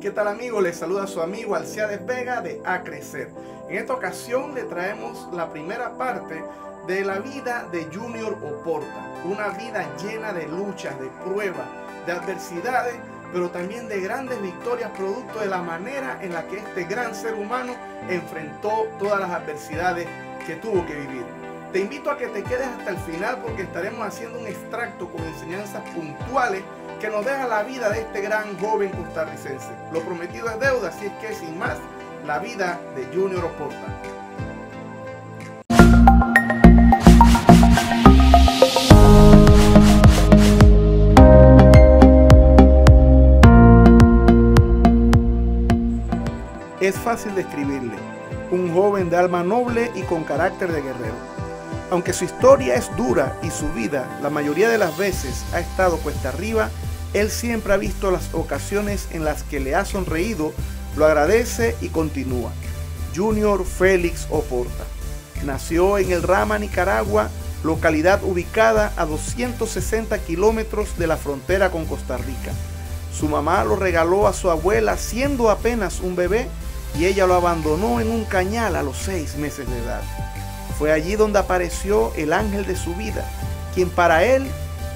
¿Qué tal amigos? Les saluda su amigo Alciades Vega de A Crecer. En esta ocasión le traemos la primera parte de la vida de Junior Oporta. Una vida llena de luchas, de pruebas, de adversidades, pero también de grandes victorias producto de la manera en la que este gran ser humano enfrentó todas las adversidades que tuvo que vivir. Te invito a que te quedes hasta el final porque estaremos haciendo un extracto con enseñanzas puntuales que nos deja la vida de este gran joven costarricense. Lo prometido es deuda, así es que sin más, la vida de Junior Oporta. Es fácil describirle, un joven de alma noble y con carácter de guerrero aunque su historia es dura y su vida la mayoría de las veces ha estado cuesta arriba, él siempre ha visto las ocasiones en las que le ha sonreído, lo agradece y continúa. Junior Félix Oporta. Nació en El Rama, Nicaragua, localidad ubicada a 260 kilómetros de la frontera con Costa Rica. Su mamá lo regaló a su abuela siendo apenas un bebé y ella lo abandonó en un cañal a los seis meses de edad. Fue allí donde apareció el ángel de su vida, quien para él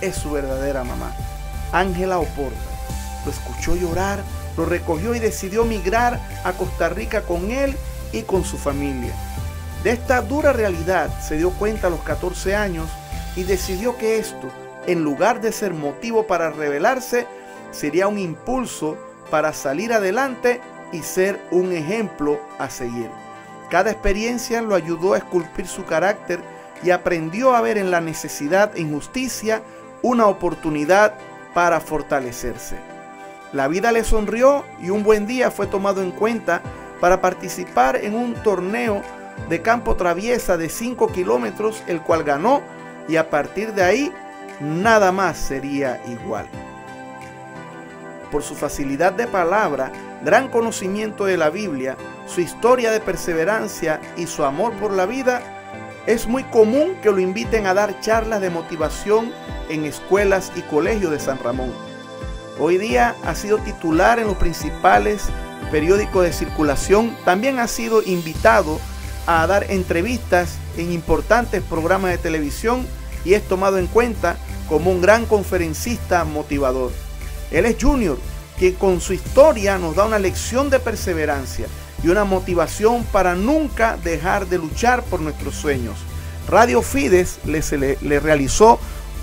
es su verdadera mamá, Ángela Oporta. Lo escuchó llorar, lo recogió y decidió migrar a Costa Rica con él y con su familia. De esta dura realidad se dio cuenta a los 14 años y decidió que esto, en lugar de ser motivo para rebelarse, sería un impulso para salir adelante y ser un ejemplo a seguir. Cada experiencia lo ayudó a esculpir su carácter y aprendió a ver en la necesidad e injusticia una oportunidad para fortalecerse. La vida le sonrió y un buen día fue tomado en cuenta para participar en un torneo de campo traviesa de 5 kilómetros, el cual ganó y a partir de ahí nada más sería igual. Por su facilidad de palabra, gran conocimiento de la Biblia, su historia de perseverancia y su amor por la vida, es muy común que lo inviten a dar charlas de motivación en escuelas y colegios de San Ramón. Hoy día ha sido titular en los principales periódicos de circulación, también ha sido invitado a dar entrevistas en importantes programas de televisión y es tomado en cuenta como un gran conferencista motivador. Él es Junior, que con su historia nos da una lección de perseverancia y una motivación para nunca dejar de luchar por nuestros sueños. Radio Fides le, realizó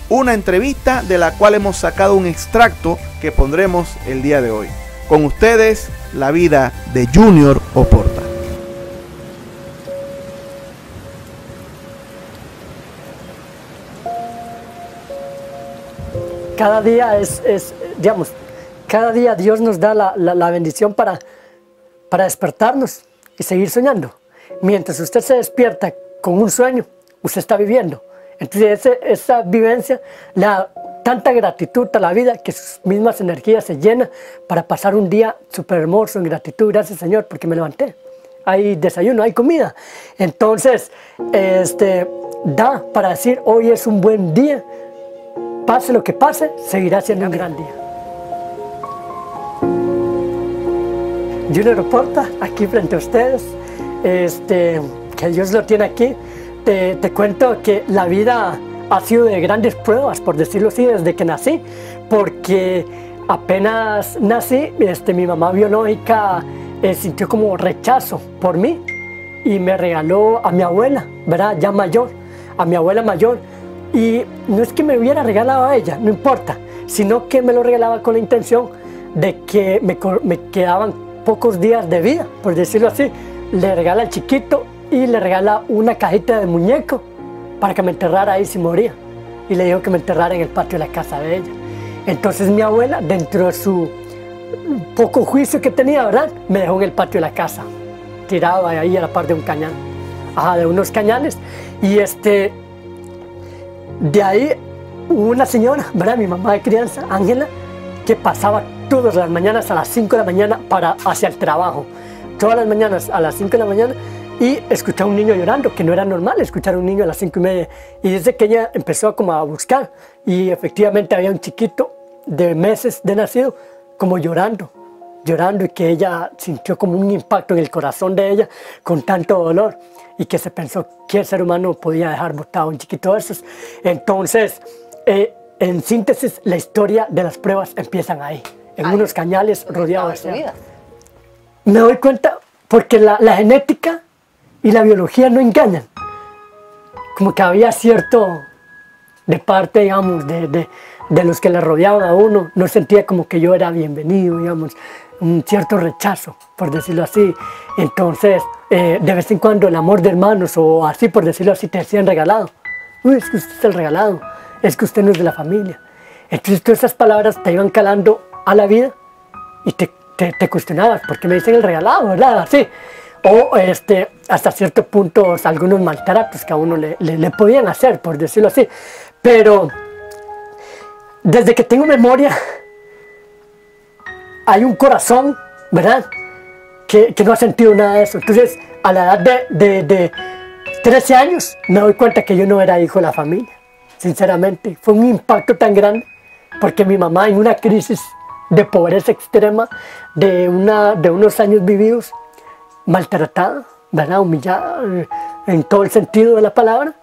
una entrevista de la cual hemos sacado un extracto que pondremos el día de hoy. Con ustedes, la vida de Junior Oporta. Cada día es, digamos, cada día Dios nos da la bendición para, para despertarnos y seguir soñando. Mientras usted se despierta con un sueño, usted está viviendo. Entonces esa vivencia le da tanta gratitud a la vida que sus mismas energías se llenan para pasar un día súper hermoso en gratitud. Gracias Señor porque me levanté. Hay desayuno, hay comida. Entonces, este, da para decir hoy es un buen día. Pase lo que pase, seguirá siendo un gran día. Junior Porta, aquí frente a ustedes, este, que Dios lo tiene aquí. Te, te, cuento que la vida ha sido de grandes pruebas, por decirlo así, desde que nací, porque apenas nací, este, mi mamá biológica eh, sintió como rechazo por mí y me regaló a mi abuela, ¿verdad? Ya mayor, a mi abuela mayor. Y no es que me hubiera regalado a ella, no importa, sino que me lo regalaba con la intención de que me, me quedaban pocos días de vida, por decirlo así, le regala al chiquito y le regala una cajita de muñeco para que me enterrara ahí si moría. Y le dijo que me enterrara en el patio de la casa de ella. Entonces mi abuela, dentro de su poco juicio que tenía, ¿verdad? Me dejó en el patio de la casa, tirado ahí a la par de un cañón, ajá, de unos cañales. Y este, de ahí una señora, ¿verdad? Mi mamá de crianza, Ángela, que pasaba todas las mañanas a las 5 de la mañana para hacia el trabajo. Todas las mañanas a las 5 de la mañana y escuchaba a un niño llorando, que no era normal escuchar a un niño a las 5 y media. Y desde que ella empezó como a buscar y efectivamente había un chiquito de meses de nacido como llorando, llorando y que ella sintió como un impacto en el corazón de ella con tanto dolor y que se pensó que el ser humano podía dejar botado un chiquito de esos. Entonces, eh, en síntesis, la historia de las pruebas empiezan ahí, en unos cañales rodeados de vida. Me doy cuenta porque la, la, genética y la biología no engañan. Como que había cierto, de parte, digamos, de, de, de los que le rodeaban a uno, no sentía como que yo era bienvenido, digamos, un cierto rechazo, por decirlo así. Entonces, eh, de vez en cuando el amor de hermanos o así, por decirlo así, te decían regalado. Uy, es que usted es el regalado es que usted no es de la familia. Entonces todas esas palabras te iban calando a la vida y te, te, cuestionabas, porque me dicen el regalado, ¿verdad? Así. O este, hasta cierto punto algunos maltratos que a uno le, le, podían hacer, por decirlo así. Pero desde que tengo memoria, hay un corazón, ¿verdad? Que, que, no ha sentido nada de eso. Entonces, a la edad de, de, de 13 años, me doy cuenta que yo no era hijo de la familia sinceramente. Fue un impacto tan grande porque mi mamá en una crisis de pobreza extrema, de, una, de unos años vividos, maltratada, ¿verdad? humillada eh, en todo el sentido de la palabra,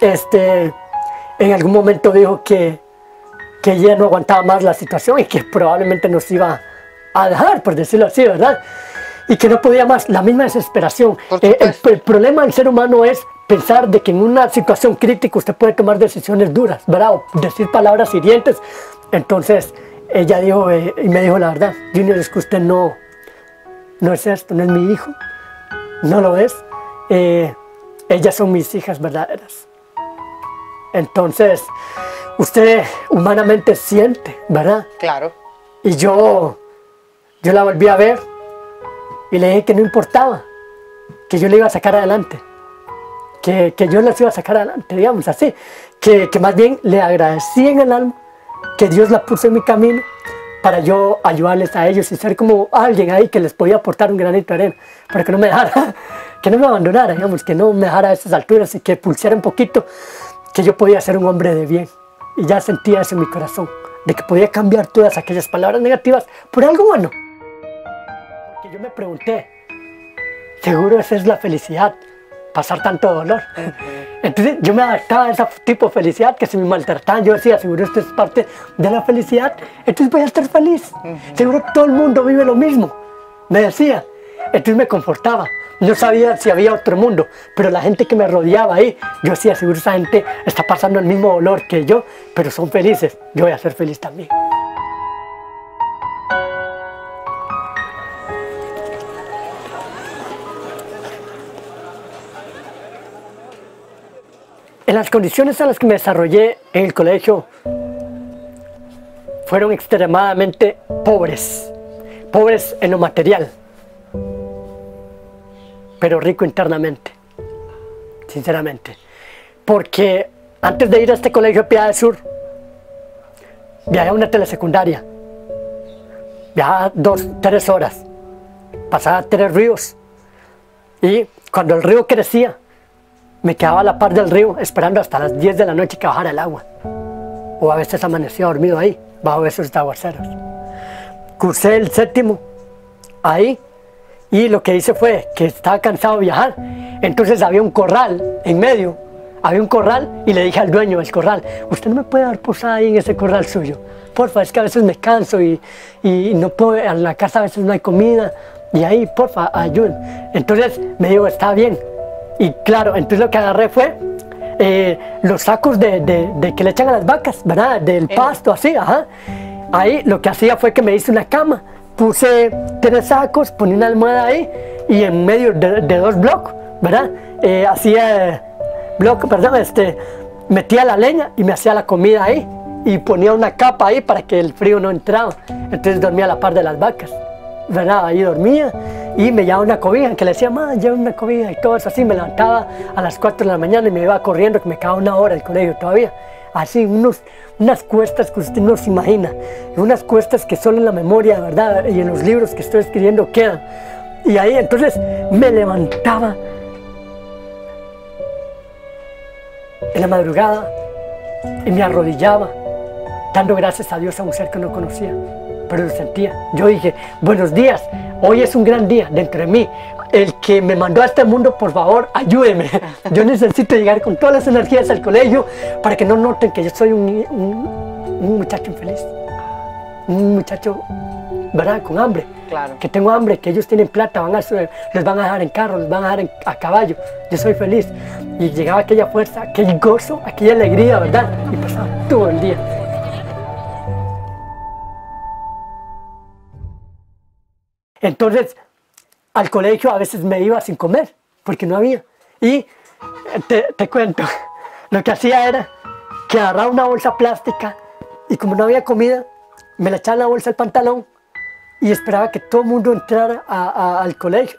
este, en algún momento dijo que, que ella no aguantaba más la situación y que probablemente nos iba a dejar, por decirlo así, ¿verdad? Y que no podía más, la misma desesperación. Eh, el, problema del ser humano es pensar de que en una situación crítica usted puede tomar decisiones duras, ¿verdad? decir palabras hirientes. Entonces ella dijo, eh, y me dijo la verdad, Junior, es que usted no, no es esto, no es mi hijo, no lo es. Eh, ellas son mis hijas verdaderas. Entonces, usted humanamente siente, ¿verdad? Claro. Y yo, yo la volví a ver y le dije que no importaba, que yo le iba a sacar adelante que, que yo las iba a sacar adelante, digamos así, que, que más bien le agradecí en el alma que Dios la puso en mi camino para yo ayudarles a ellos y ser como alguien ahí que les podía aportar un granito de arena, para que no me dejara, que no me abandonara, digamos, que no me dejara a esas alturas y que pulsara un poquito que yo podía ser un hombre de bien. Y ya sentía eso en mi corazón, de que podía cambiar todas aquellas palabras negativas por algo bueno. Porque yo me pregunté, seguro esa es la felicidad, pasar tanto dolor. Entonces yo me adaptaba a ese tipo de felicidad que se me maltrataban. Yo decía, seguro esto es parte de la felicidad, entonces voy a estar feliz. Seguro todo el mundo vive lo mismo. Me decía. Entonces me confortaba. No sabía si había otro mundo, pero la gente que me rodeaba ahí, yo decía, seguro esa gente está pasando el mismo dolor que yo, pero son felices. Yo voy a ser feliz también. En las condiciones en las que me desarrollé en el colegio fueron extremadamente pobres, pobres en lo material, pero rico internamente, sinceramente. Porque antes de ir a este colegio de Piedad del Sur, viajé a una telesecundaria, viajaba dos, tres horas, pasaba tres ríos, y cuando el río crecía, me quedaba a la par del río esperando hasta las 10 de la noche que bajara el agua. O a veces amanecía dormido ahí, bajo esos aguaceros. Cursé el séptimo ahí y lo que hice fue que estaba cansado de viajar. Entonces había un corral en medio, había un corral y le dije al dueño del corral, usted no me puede dar posada ahí en ese corral suyo. Porfa, es que a veces me canso y, y no puedo, en la casa a veces no hay comida y ahí, porfa, ayúdenme. Entonces me dijo, está bien, y claro, entonces lo que agarré fue eh, los sacos de, de, que le echan a las vacas, ¿verdad? Del pasto, así, ajá. Ahí lo que hacía fue que me hice una cama. Puse tres sacos, ponía una almohada ahí y en medio de, dos blocos, ¿verdad? Eh, hacía bloques, perdón, este, metía la leña y me hacía la comida ahí y ponía una capa ahí para que el frío no entraba. Entonces dormía a la par de las vacas, ¿verdad? Ahí dormía y me llevaba una cobija, que le decía, mamá, lleva una cobija y todo eso así, me levantaba a las 4 de la mañana y me iba corriendo, que me quedaba una hora el colegio todavía. Así, unos, unas cuestas que usted no se imagina, unas cuestas que solo en la memoria, ¿verdad? Y en los libros que estoy escribiendo quedan. Y ahí entonces me levantaba en la madrugada y me arrodillaba, dando gracias a Dios a un ser que no conocía pero lo sentía. Yo dije, buenos días, hoy es un gran día dentro de mí. El que me mandó a este mundo, por favor, ayúdeme. Yo necesito llegar con todas las energías al colegio para que no noten que yo soy un, un muchacho infeliz. Un muchacho, ¿verdad? Con hambre. Claro. Que tengo hambre, que ellos tienen plata, van a, les van a dejar en carro, les van a dejar a caballo. Yo soy feliz. Y llegaba aquella fuerza, aquel gozo, aquella alegría, ¿verdad? Y pasaba todo el día. Entonces, al colegio a veces me iba sin comer, porque no había. Y te, cuento, lo que hacía era que agarraba una bolsa plástica y como no había comida, me la echaba en la bolsa del pantalón y esperaba que todo el mundo entrara al colegio,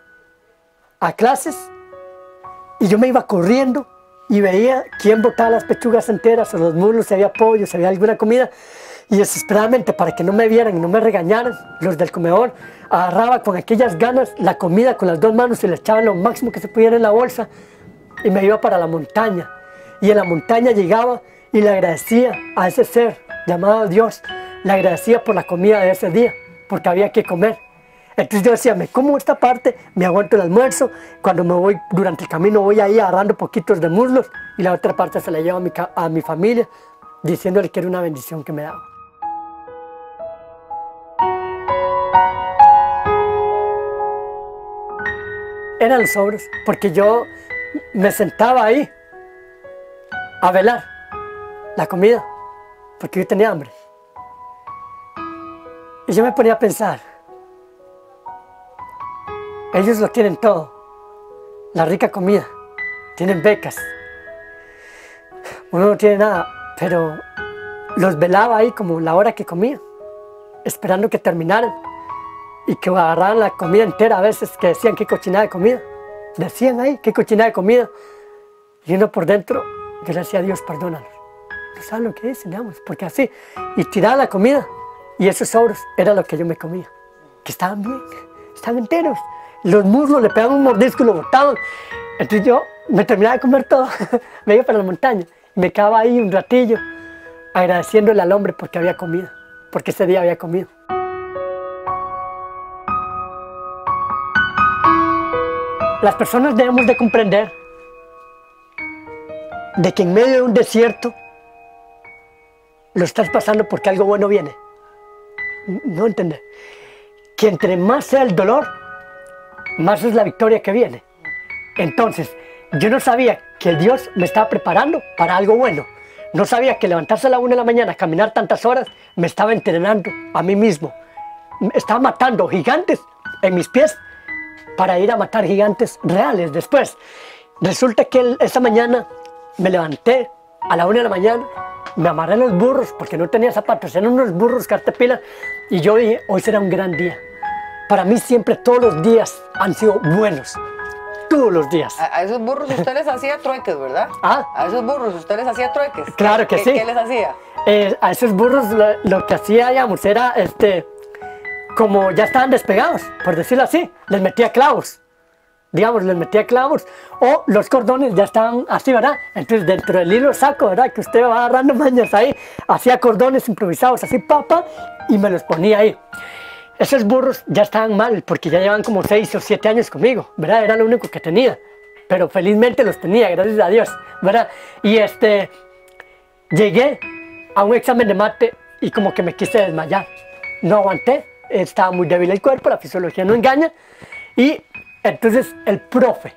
a clases, y yo me iba corriendo y veía quién botaba las pechugas enteras o los muslos, si había pollo, si había alguna comida, y desesperadamente para que no me vieran y no me regañaran, los del comedor, agarraba con aquellas ganas la comida con las dos manos y le echaba lo máximo que se pudiera en la bolsa y me iba para la montaña. Y en la montaña llegaba y le agradecía a ese ser llamado Dios, le agradecía por la comida de ese día porque había que comer. Entonces yo decía, me como esta parte, me aguanto el almuerzo, cuando me voy durante el camino voy ahí agarrando poquitos de muslos y la otra parte se la llevo a mi, a mi familia diciéndole que era una bendición que me daba. Eran los sobros, porque yo me sentaba ahí a velar la comida, porque yo tenía hambre. Y yo me ponía a pensar, ellos lo tienen todo, la rica comida, tienen becas, uno no tiene nada, pero los velaba ahí como la hora que comía, esperando que terminaran y que agarraran la comida entera a veces que decían que cochinada de comida, decían ahí que cochinada de comida, y uno por dentro, yo le decía a Dios, perdónalos, no saben lo que dicen, digamos, porque así, y tiraba la comida, y esos sobros era lo que yo me comía, que estaban bien, estaban enteros. Los muslos le pegaban un mordisco y lo botaban. Entonces yo me terminaba de comer todo, me iba para la montaña y me quedaba ahí un ratillo agradeciéndole al hombre porque había comido, porque ese día había comido. Las personas debemos de comprender de que en medio de un desierto lo estás pasando porque algo bueno viene no entender, que entre más sea el dolor, más es la victoria que viene. Entonces, yo no sabía que Dios me estaba preparando para algo bueno. No sabía que levantarse a la una de la mañana, caminar tantas horas, me estaba entrenando a mí mismo. Estaba matando gigantes en mis pies para ir a matar gigantes reales después. Resulta que esa mañana me levanté a la una de la mañana, me amarré los burros porque no tenía zapatos, eran unos burros cartepila y yo dije, hoy será un gran día. Para mí siempre todos los días han sido buenos. Todos los días. A, esos burros usted les hacía trueques, ¿verdad? ¿Ah? A esos burros usted les hacía trueques. Claro que sí. ¿Qué les hacía? Eh, a esos burros lo, que hacía, digamos, era este, como ya estaban despegados, por decirlo así, les metía clavos digamos, les metía clavos, o los cordones ya estaban así, ¿verdad? Entonces dentro del hilo saco, ¿verdad? Que usted va agarrando mañas ahí, hacía cordones improvisados, así, papa, y me los ponía ahí. Esos burros ya estaban mal, porque ya llevan como 6 o 7 años conmigo, ¿verdad? Era lo único que tenía, pero felizmente los tenía, gracias a Dios, ¿verdad? Y este, llegué a un examen de mate y como que me quise desmayar. No aguanté, estaba muy débil el cuerpo, la fisiología no engaña, y entonces el profe,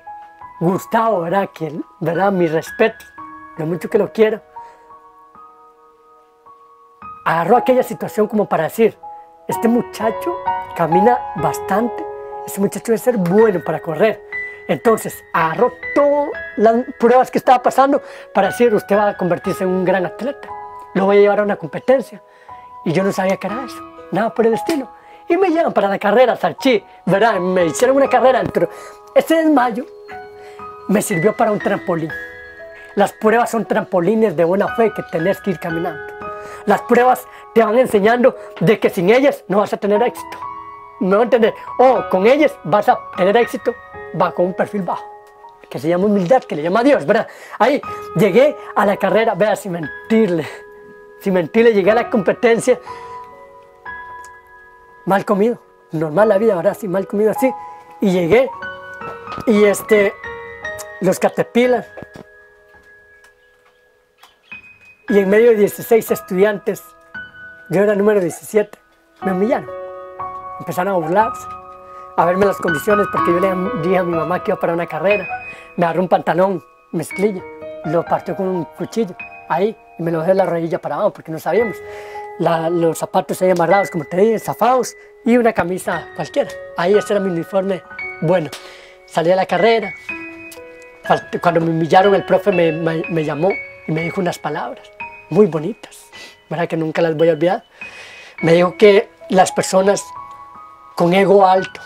Gustavo, ¿verdad? Que, ¿verdad? Mi respeto, lo mucho que lo quiero, agarró aquella situación como para decir, este muchacho camina bastante, este muchacho debe ser bueno para correr. Entonces agarró todas las pruebas que estaba pasando para decir, usted va a convertirse en un gran atleta, lo voy a llevar a una competencia. Y yo no sabía qué era eso, nada por el estilo y me llevan para la carrera Sarchi, ¿verdad? Me hicieron una carrera dentro. Ese desmayo me sirvió para un trampolín. Las pruebas son trampolines de buena fe que tenés que ir caminando. Las pruebas te van enseñando de que sin ellas no vas a tener éxito. ¿Me van a entender? O con ellas vas a tener éxito bajo un perfil bajo, que se llama humildad, que le llama a Dios, ¿verdad? Ahí llegué a la carrera, vea, sin mentirle, sin mentirle, llegué a la competencia mal comido, normal la vida, ahora sí, mal comido así. Y llegué y este, los caterpillars y en medio de 16 estudiantes, yo era número 17, me humillaron. Empezaron a burlarse, a verme las condiciones porque yo le dije a mi mamá que iba para una carrera. Me agarró un pantalón, mezclilla, lo partió con un cuchillo ahí y me lo dejé la rodilla para abajo porque no sabíamos. Los zapatos ahí amarrados, como te dije, zafados y una camisa cualquiera. Ahí ese era mi uniforme bueno. Salí a la carrera. Cuando me humillaron, el profe me, me llamó y me dijo unas palabras muy bonitas, ¿verdad? que nunca las voy a olvidar. Me dijo que las personas con ego alto,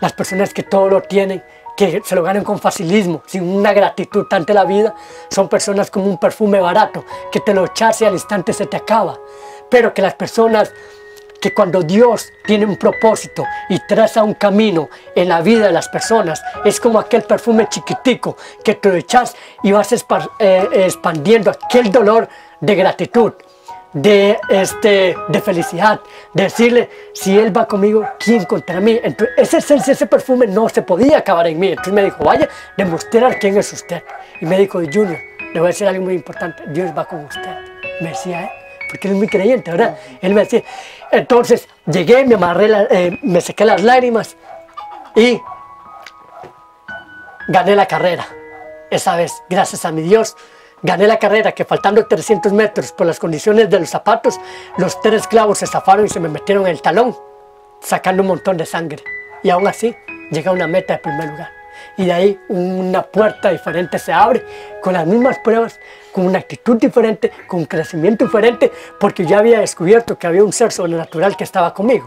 las personas que todo lo tienen, que se lo ganan con facilismo, sin una gratitud ante la vida, son personas como un perfume barato, que te lo echas y al instante se te acaba. Pero que las personas que cuando Dios tiene un propósito y traza un camino en la vida de las personas, es como aquel perfume chiquitico que lo echas y vas eh, expandiendo aquel dolor de gratitud, de, este, de felicidad, de decirle, si Él va conmigo, ¿quién contra mí? Entonces, ese esencia, ese perfume no se podía acabar en mí. Entonces me dijo, vaya, demostrar quién es usted. Y me dijo, Junior, le voy a decir algo muy importante, Dios va con usted. Me decía, ¿eh? Porque él es muy creyente, ¿verdad? Él me decía, entonces llegué, me amarré, eh, me sequé las lágrimas y gané la carrera. Esa vez, gracias a mi Dios, Gané la carrera que faltando 300 metros por las condiciones de los zapatos, los tres clavos se zafaron y se me metieron en el talón, sacando un montón de sangre. Y aún así, llegué a una meta de primer lugar. Y de ahí una puerta diferente se abre, con las mismas pruebas, con una actitud diferente, con un crecimiento diferente, porque ya había descubierto que había un ser sobrenatural que estaba conmigo.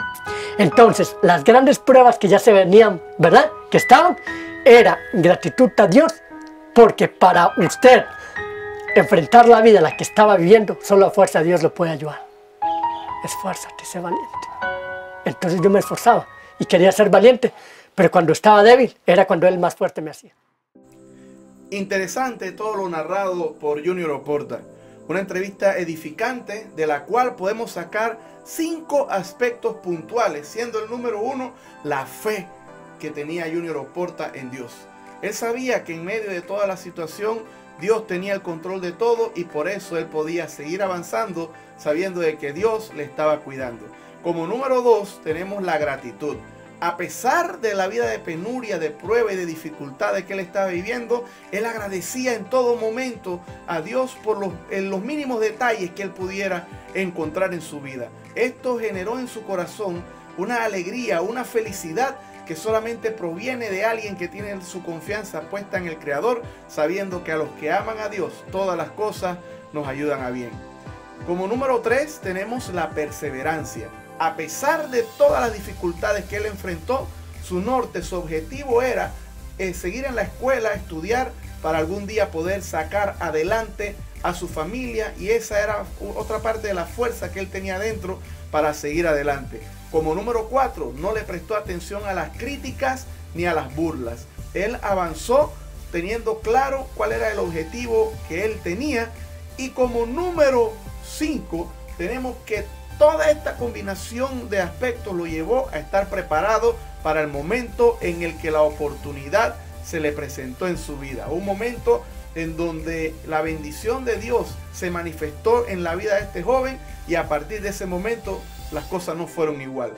Entonces, las grandes pruebas que ya se venían, ¿verdad? Que estaban, era gratitud a Dios, porque para usted enfrentar la vida la que estaba viviendo, solo la fuerza de Dios lo puede ayudar. Esfuérzate, sé valiente. Entonces yo me esforzaba y quería ser valiente, pero cuando estaba débil era cuando él más fuerte me hacía. Interesante todo lo narrado por Junior Oporta. Una entrevista edificante de la cual podemos sacar cinco aspectos puntuales, siendo el número uno la fe que tenía Junior Oporta en Dios. Él sabía que en medio de toda la situación Dios tenía el control de todo y por eso él podía seguir avanzando sabiendo de que Dios le estaba cuidando. Como número dos tenemos la gratitud. A pesar de la vida de penuria, de prueba y de dificultades que él estaba viviendo, él agradecía en todo momento a Dios por los, los mínimos detalles que él pudiera encontrar en su vida. Esto generó en su corazón una alegría, una felicidad que solamente proviene de alguien que tiene su confianza puesta en el Creador, sabiendo que a los que aman a Dios todas las cosas nos ayudan a bien. Como número 3 tenemos la perseverancia. A pesar de todas las dificultades que él enfrentó, su norte, su objetivo era eh, seguir en la escuela, estudiar para algún día poder sacar adelante a su familia y esa era otra parte de la fuerza que él tenía dentro para seguir adelante. Como número cuatro, no le prestó atención a las críticas ni a las burlas. Él avanzó teniendo claro cuál era el objetivo que él tenía. Y como número cinco, tenemos que toda esta combinación de aspectos lo llevó a estar preparado para el momento en el que la oportunidad se le presentó en su vida. Un momento en donde la bendición de Dios se manifestó en la vida de este joven y a partir de ese momento las cosas no fueron igual.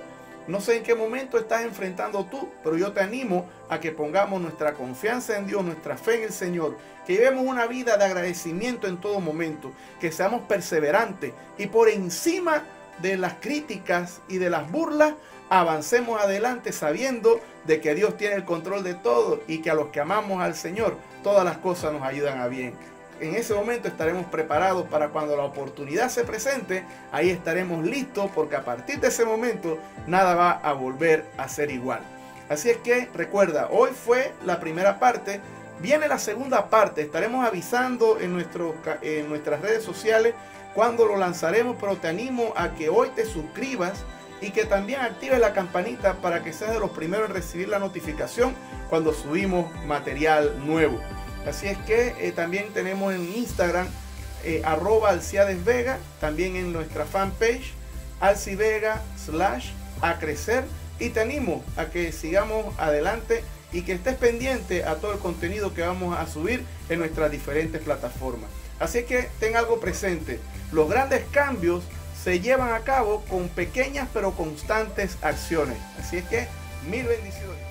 No sé en qué momento estás enfrentando tú, pero yo te animo a que pongamos nuestra confianza en Dios, nuestra fe en el Señor, que llevemos una vida de agradecimiento en todo momento, que seamos perseverantes y por encima de las críticas y de las burlas, avancemos adelante sabiendo de que Dios tiene el control de todo y que a los que amamos al Señor, todas las cosas nos ayudan a bien en ese momento estaremos preparados para cuando la oportunidad se presente, ahí estaremos listos porque a partir de ese momento nada va a volver a ser igual. Así es que recuerda, hoy fue la primera parte, viene la segunda parte, estaremos avisando en, nuestro, en nuestras redes sociales cuando lo lanzaremos, pero te animo a que hoy te suscribas y que también actives la campanita para que seas de los primeros en recibir la notificación cuando subimos material nuevo. Así es que eh, también tenemos en Instagram eh, arroba Alciades Vega, también en nuestra fanpage Alci Vega slash a crecer y te animo a que sigamos adelante y que estés pendiente a todo el contenido que vamos a subir en nuestras diferentes plataformas. Así que ten algo presente, los grandes cambios se llevan a cabo con pequeñas pero constantes acciones. Así es que mil bendiciones.